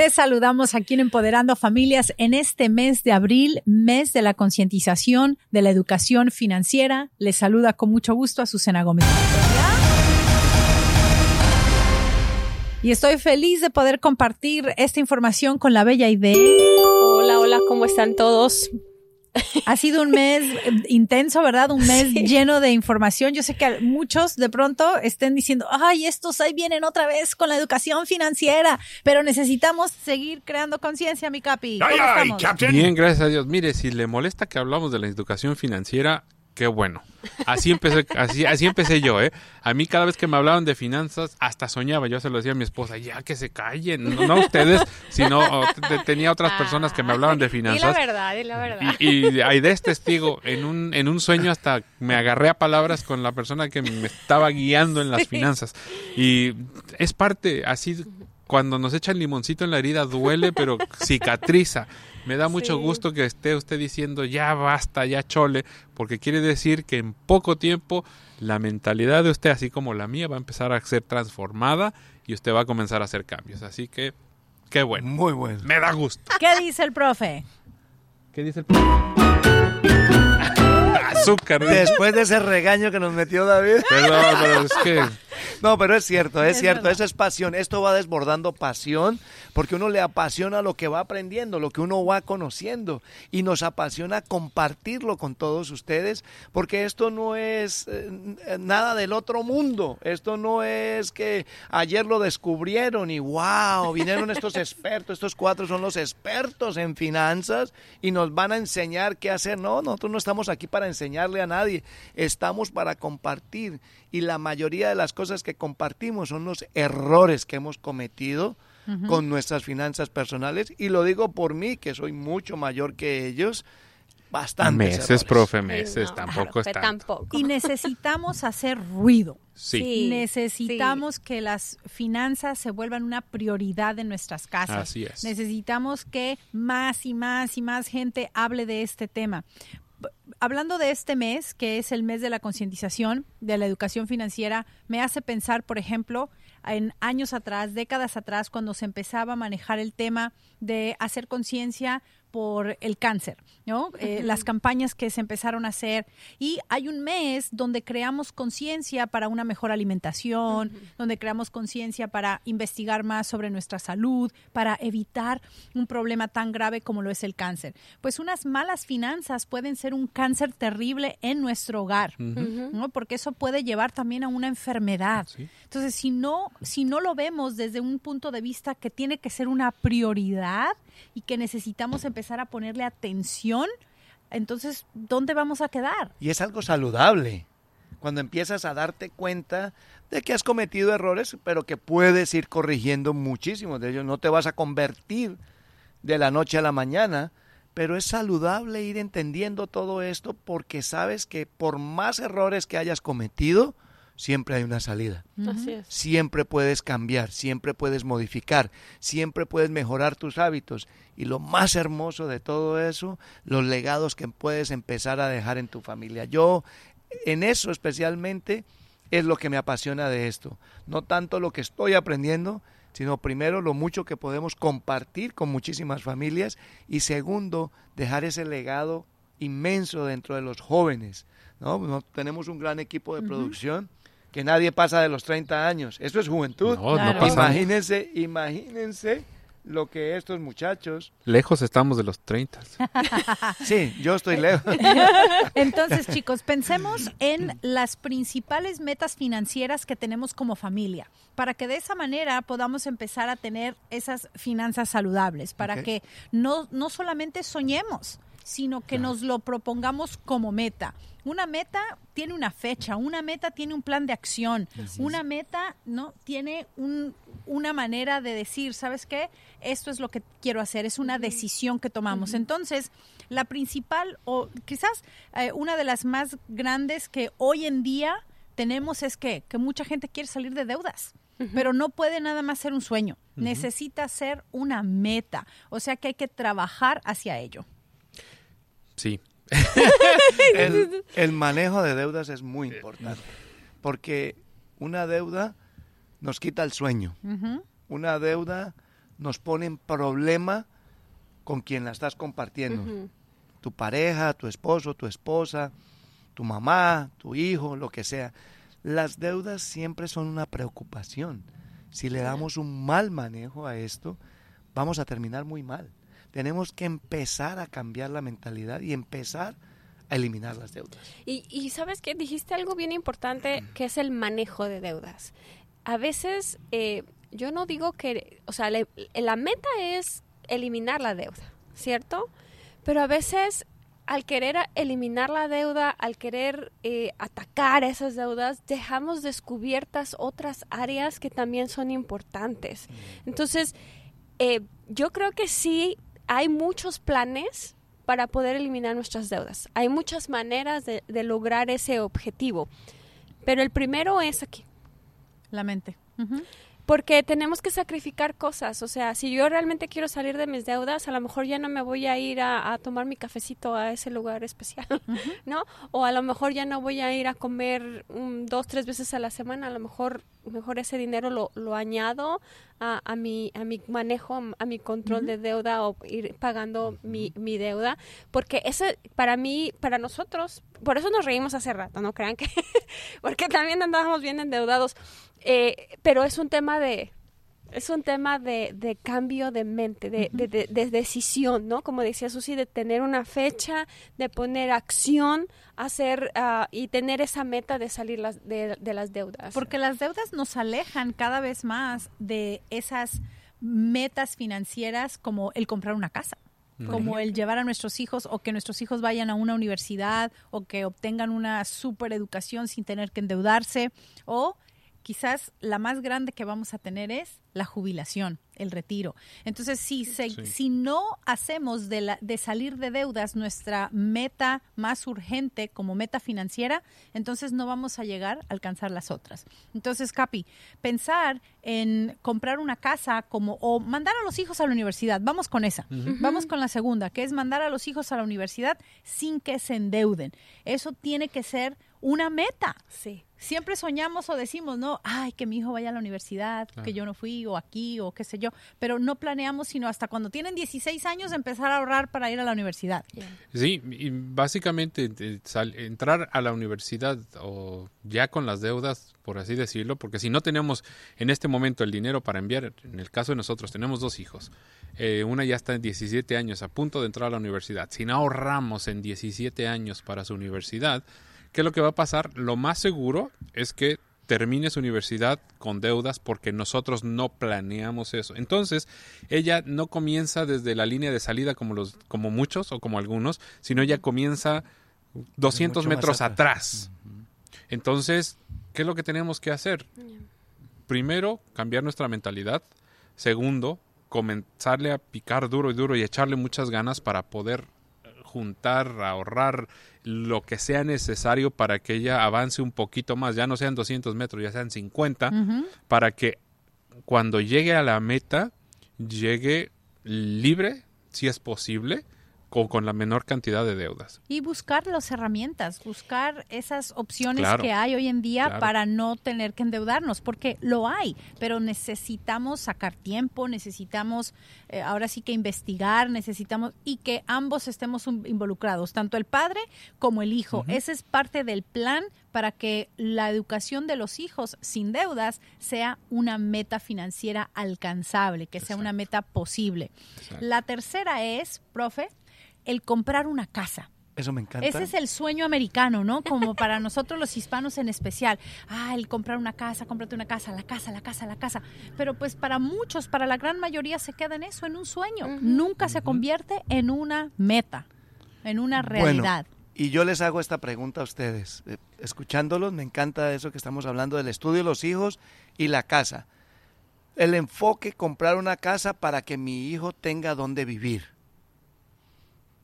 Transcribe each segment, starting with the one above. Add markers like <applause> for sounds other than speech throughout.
Te saludamos aquí en Empoderando Familias en este mes de abril, mes de la concientización de la educación financiera. Les saluda con mucho gusto a Susana Gómez. Y estoy feliz de poder compartir esta información con la bella idea. Hola, hola, ¿cómo están todos? Ha sido un mes intenso, ¿verdad? Un mes lleno de información. Yo sé que muchos de pronto estén diciendo, ay, estos ahí vienen otra vez con la educación financiera, pero necesitamos seguir creando conciencia, mi capi. Ay, ay, Bien, gracias a Dios. Mire, si le molesta que hablamos de la educación financiera, qué bueno. Así empecé, así, así empecé yo, ¿eh? A mí cada vez que me hablaban de finanzas, hasta soñaba, yo se lo decía a mi esposa, ya que se callen, no, ustedes, sino tenía otras personas que me hablaban de finanzas. Y la verdad, y la verdad. Y, hay de este testigo, en un, en un sueño hasta me agarré a palabras con la persona que me estaba guiando en las finanzas. Y es parte, así cuando nos echan limoncito en la herida duele, pero cicatriza. Me da mucho gusto que esté usted diciendo ya basta, ya chole, porque quiere decir que en poco tiempo la mentalidad de usted, así como la mía, va a empezar a ser transformada y usted va a comenzar a hacer cambios. Así que, qué bueno. Muy bueno. Me da gusto. ¿Qué dice el profe? ¿Qué dice el profe? <laughs> Azúcar. Después de ese regaño que nos metió David. Perdón, pero es que <laughs> no, pero es cierto, es, cierto, eso es pasión. Esto va desbordando pasión porque uno le apasiona lo que va aprendiendo, lo que uno va conociendo y nos apasiona compartirlo con todos ustedes porque esto no es eh, nada del otro mundo. Esto no es que ayer lo descubrieron y wow, vinieron <laughs> estos expertos, estos cuatro son los expertos en finanzas y nos van a enseñar qué hacer. No, nosotros no estamos aquí para enseñarle a nadie, estamos para compartir y la mayoría de las cosas que compartimos son los errores que hemos cometido con nuestras finanzas personales y lo digo por mí que soy mucho mayor que ellos bastante meses profe meses tampoco es y necesitamos hacer ruido. Sí, necesitamos que las finanzas se vuelvan una prioridad en nuestras casas. Así es. necesitamos que más y más y más gente hable de este tema hablando de este mes, que es el mes de la concientización de la educación financiera, me hace pensar, por ejemplo, en años atrás, décadas atrás, cuando se empezaba a manejar el tema de hacer conciencia por el cáncer, ¿no? Eh, las campañas que se empezaron a hacer y hay un mes donde creamos conciencia para una mejor alimentación, donde creamos conciencia para investigar más sobre nuestra salud, para evitar un problema tan grave como lo es el cáncer. Pues unas malas finanzas pueden ser un cáncer terrible en nuestro hogar, ¿no? Porque eso puede llevar también a una enfermedad. Entonces, si no si no lo vemos desde un punto de vista que tiene que ser una prioridad y que necesitamos empezar a ponerle atención, entonces, ¿dónde vamos a quedar? Y es algo saludable. Cuando empiezas a darte cuenta de que has cometido errores, pero que puedes ir corrigiendo muchísimos de ellos. No te vas a convertir de la noche a la mañana, pero es saludable ir entendiendo todo esto porque sabes que por más errores que hayas cometido, siempre hay una salida. Siempre puedes cambiar, siempre puedes modificar, siempre puedes mejorar tus hábitos. Y lo más hermoso de todo eso, los legados que puedes empezar a dejar en tu familia. Yo, en eso especialmente, es lo que me apasiona de esto. No tanto lo que estoy aprendiendo, sino primero lo mucho que podemos compartir con muchísimas familias y segundo, dejar ese legado inmenso dentro de los jóvenes. ¿no? Tenemos un gran equipo de producción que nadie pasa de los 30 años. Esto es juventud. Imagínense, imagínense lo que estos muchachos... Lejos estamos de los 30. <laughs> sí, yo estoy lejos. <laughs> Entonces, chicos, pensemos en las principales metas financieras que tenemos como familia, para que de esa manera podamos empezar a tener esas finanzas saludables, para que no, no solamente soñemos, sino que nos lo propongamos como meta. Una meta tiene una fecha, una meta tiene un plan de acción, una meta no tiene un, una manera de decir, ¿sabes qué? Esto es lo que quiero hacer, es una decisión que tomamos. Entonces, la principal o quizás eh, una de las más grandes que hoy en día tenemos es que, que mucha gente quiere salir de deudas. Pero no puede nada más ser un sueño, necesita ser una meta, o sea que hay que trabajar hacia ello. Sí. <laughs> el, manejo de deudas es muy importante, porque una deuda nos quita el sueño, una deuda nos pone en problema con quien la estás compartiendo. Tu pareja, tu esposo, tu esposa, tu mamá, tu hijo, lo que sea. Las deudas siempre son una preocupación. Si le damos un mal manejo a esto, vamos a terminar muy mal. Tenemos que empezar a cambiar la mentalidad y empezar a eliminar las deudas. Y, y sabes que dijiste algo bien importante que es el manejo de deudas. A veces eh, yo no digo que, o sea, le- la meta es eliminar la deuda, ¿cierto? Pero a veces al querer eliminar la deuda, al querer eh, atacar esas deudas, dejamos descubiertas otras áreas que también son importantes. Entonces, eh, yo creo que sí hay muchos planes para poder eliminar nuestras deudas. Hay muchas maneras de, lograr ese objetivo. Pero el primero es aquí. La mente. Porque tenemos que sacrificar cosas. O sea, si yo realmente quiero salir de mis deudas, a lo mejor ya no me voy a ir a, a tomar mi cafecito a ese lugar especial, <laughs> ¿no? O a lo mejor ya no voy a ir a comer dos, tres veces a la semana. A lo mejor, mejor ese dinero lo, lo añado a, a, mi, a mi manejo, a mi control de deuda o ir pagando mi, mi deuda. Porque ese, para mí, para nosotros, por eso nos reímos hace rato, no crean que, <laughs> porque también andábamos bien endeudados. Eh, pero es un tema de es un tema de, de cambio de mente, de, de- de- de decisión, ¿no? Como decía Susi, de tener una fecha, de poner acción, hacer ah, y tener esa meta de salir las, de, de las deudas. Porque las deudas nos alejan cada vez más de esas metas financieras como el comprar una casa, como el llevar a nuestros hijos o que nuestros hijos vayan a una universidad o que obtengan una super educación sin tener que endeudarse o quizás la más grande que vamos a tener es la jubilación, el retiro. Entonces, si, se- Sí. si no hacemos de, la, de salir de deudas nuestra meta más urgente como meta financiera, entonces no vamos a llegar a alcanzar las otras. Entonces, Capi, pensar en comprar una casa como o mandar a los hijos a la universidad, vamos con esa. Vamos con la segunda, que es mandar a los hijos a la universidad sin que se endeuden. Eso tiene que ser una meta sí. Siempre soñamos o decimos, no, ay, que mi hijo vaya a la universidad, que yo no fui, o aquí, o qué sé yo, pero no planeamos sino hasta cuando tienen 16 años empezar a ahorrar para ir a la universidad. Sí, y básicamente eh, sal- entrar a la universidad o ya con las deudas, por así decirlo, porque si no tenemos en este momento el dinero para enviar, en el caso de nosotros tenemos dos hijos, eh, una ya está en 17 años a punto de entrar a la universidad, si no ahorramos en 17 años para su universidad, ¿qué es lo que va a pasar? Lo más seguro es que termine su universidad con deudas porque nosotros no planeamos eso. Entonces, ella no comienza desde la línea de salida como los como muchos o como algunos, sino ella comienza 200 Mucho más metros atrás. atrás. Entonces, ¿qué es lo que tenemos que hacer? Primero, cambiar nuestra mentalidad. Segundo, comenzarle a picar duro y duro y echarle muchas ganas para poder juntar, ahorrar lo que sea necesario para que ella avance un poquito más, ya no sean 200 metros, ya sean 50, Ujú. para que cuando llegue a la meta, llegue libre, si es posible, con, con la menor cantidad de deudas. Y buscar las herramientas, buscar esas opciones Claro. que hay hoy en día Claro. para no tener que endeudarnos, porque lo hay, pero necesitamos sacar tiempo, necesitamos eh, ahora sí que investigar, necesitamos y que ambos estemos un- involucrados, tanto el padre como el hijo. Ese es parte del plan para que la educación de los hijos sin deudas sea una meta financiera alcanzable, que sea una meta posible. Exacto. La tercera es, profe, el comprar una casa. Eso me encanta. Ese es el sueño americano, ¿no? Como para <laughs> nosotros los hispanos en especial. Ah, el comprar una casa, cómprate una casa, la casa, la casa, la casa. Pero pues para muchos, para la gran mayoría se queda en eso, en un sueño. Nunca se convierte en una meta, en una Bueno, realidad. y yo les hago esta pregunta a ustedes. Eh, Escuchándolos, me encanta eso que estamos hablando del estudio, los hijos y la casa. El enfoque, comprar una casa para que mi hijo tenga donde vivir.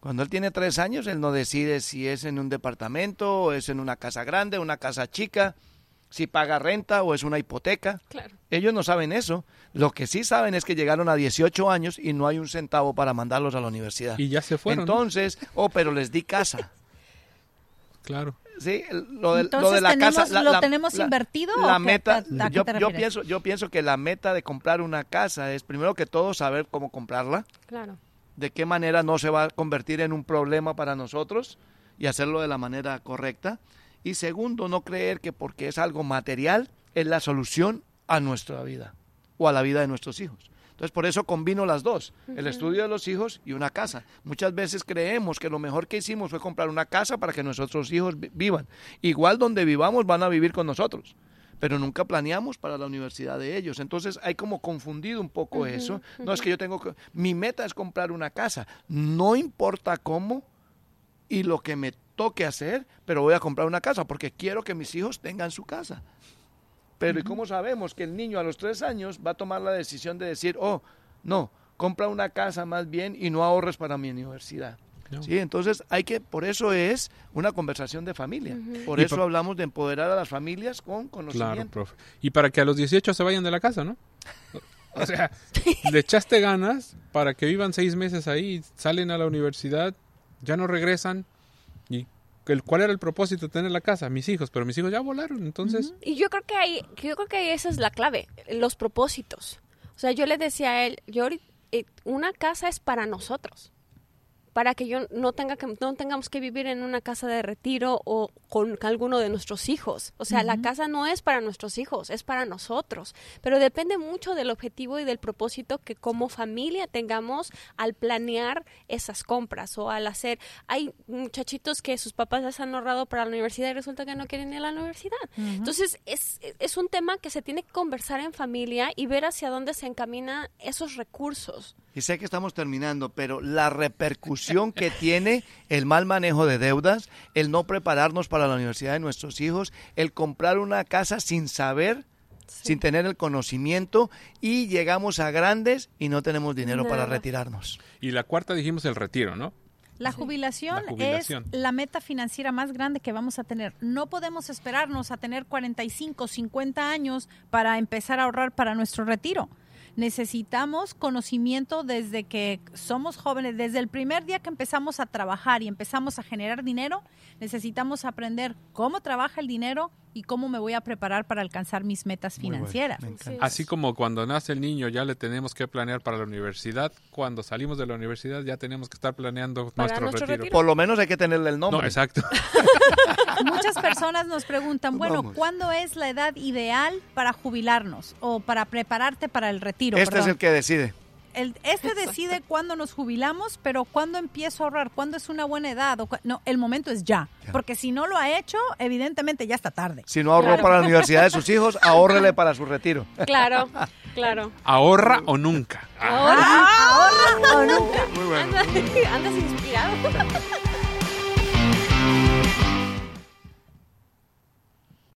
Cuando él tiene tres años, él no decide si es en un departamento o es en una casa grande, una casa chica, si paga renta o es una hipoteca. Claro. Ellos no saben eso. Lo que sí saben es que llegaron a 18 años y no hay un centavo para mandarlos a la universidad. Y ya se fueron. ¿no? Entonces, oh, pero les di casa. <laughs> Claro. Sí, lo de, lo Entonces, de la tenemos- casa. la- ¿lo la- tenemos la- invertido La o qué- meta, a- a qué yo, te yo pienso, yo pienso que la meta de comprar una casa es primero que todo saber cómo comprarla, Claro. De qué manera no se va a convertir en un problema para nosotros y hacerlo de la manera correcta. Y segundo, no creer que porque es algo material es la solución a nuestra vida o a la vida de nuestros hijos. Entonces, por eso combino las dos, el estudio de los hijos y una casa. Muchas veces creemos que lo mejor que hicimos fue comprar una casa para que nuestros hijos vi- vivan. Igual donde vivamos van a vivir con nosotros, pero nunca planeamos para la universidad de ellos. Entonces, hay como confundido un poco eso. No es que yo tengo que... Mi meta es comprar una casa. No importa cómo y lo que me toque hacer, pero voy a comprar una casa porque quiero que mis hijos tengan su casa. Pero ¿y cómo sabemos que el niño a los tres años va a tomar la decisión de decir, oh, no, compra una casa más bien y no ahorres para mi universidad? No. Sí, entonces hay que, por eso es una conversación de familia. Por Y eso pa- hablamos de empoderar a las familias con Claro, conocimiento. profe. Y para que a los 18 se vayan de la casa, ¿no? O sea, le echaste ganas para que vivan seis meses ahí, salen a la universidad, ya no regresan. ¿Y el, cuál era el propósito de tener la casa? Mis hijos, pero mis hijos ya volaron, entonces... Y yo creo que ahí, yo creo que esa es la clave, los propósitos. O sea, yo le decía a él, yo eh, una casa es para nosotros. Para que yo no tenga que no tengamos que vivir en una casa de retiro o con alguno de nuestros hijos. O sea, la casa no es para nuestros hijos, es para nosotros. Pero depende mucho del objetivo y del propósito que como familia tengamos al planear esas compras o al hacer. Hay muchachitos que sus papás les han ahorrado para la universidad y resulta que no quieren ir a la universidad. Entonces, es, es un tema que se tiene que conversar en familia y ver hacia dónde se encaminan esos recursos. Y sé que estamos terminando, pero la repercusión que tiene el mal manejo de deudas, el no prepararnos para la universidad de nuestros hijos, el comprar una casa sin saber, sin tener el conocimiento y llegamos a grandes y no tenemos dinero para retirarnos. Y la cuarta dijimos el retiro, ¿no? La jubilación, La jubilación. es la meta financiera más grande que vamos a tener. No podemos esperarnos a tener 45, 50 años para empezar a ahorrar para nuestro retiro. Necesitamos conocimiento desde que somos jóvenes, desde el primer día que empezamos a trabajar y empezamos a generar dinero, necesitamos aprender cómo trabaja el dinero y cómo me voy a preparar para alcanzar mis metas bueno, financieras. me. Así como cuando nace el niño ya le tenemos que planear para la universidad, cuando salimos de la universidad ya tenemos que estar planeando nuestro retiro. retiro. Por lo menos hay que tenerle el nombre. No, exacto. <laughs> Muchas personas nos preguntan, bueno, Vamos. ¿cuándo es la edad ideal para jubilarnos o para prepararte para el retiro? este es el que decide. El- este decide cuándo nos jubilamos, pero cuándo empiezo a ahorrar, cuándo es una buena edad. O no, el momento es ya, Ya. porque si no lo ha hecho, evidentemente ya está tarde. Si no ahorró Claro. para la universidad de sus hijos, <laughs> ahórrele para su retiro. Claro, claro. Ahorra o nunca. Ahora, Ah, ahorra o nunca. Muy bueno. andas, andas inspirado.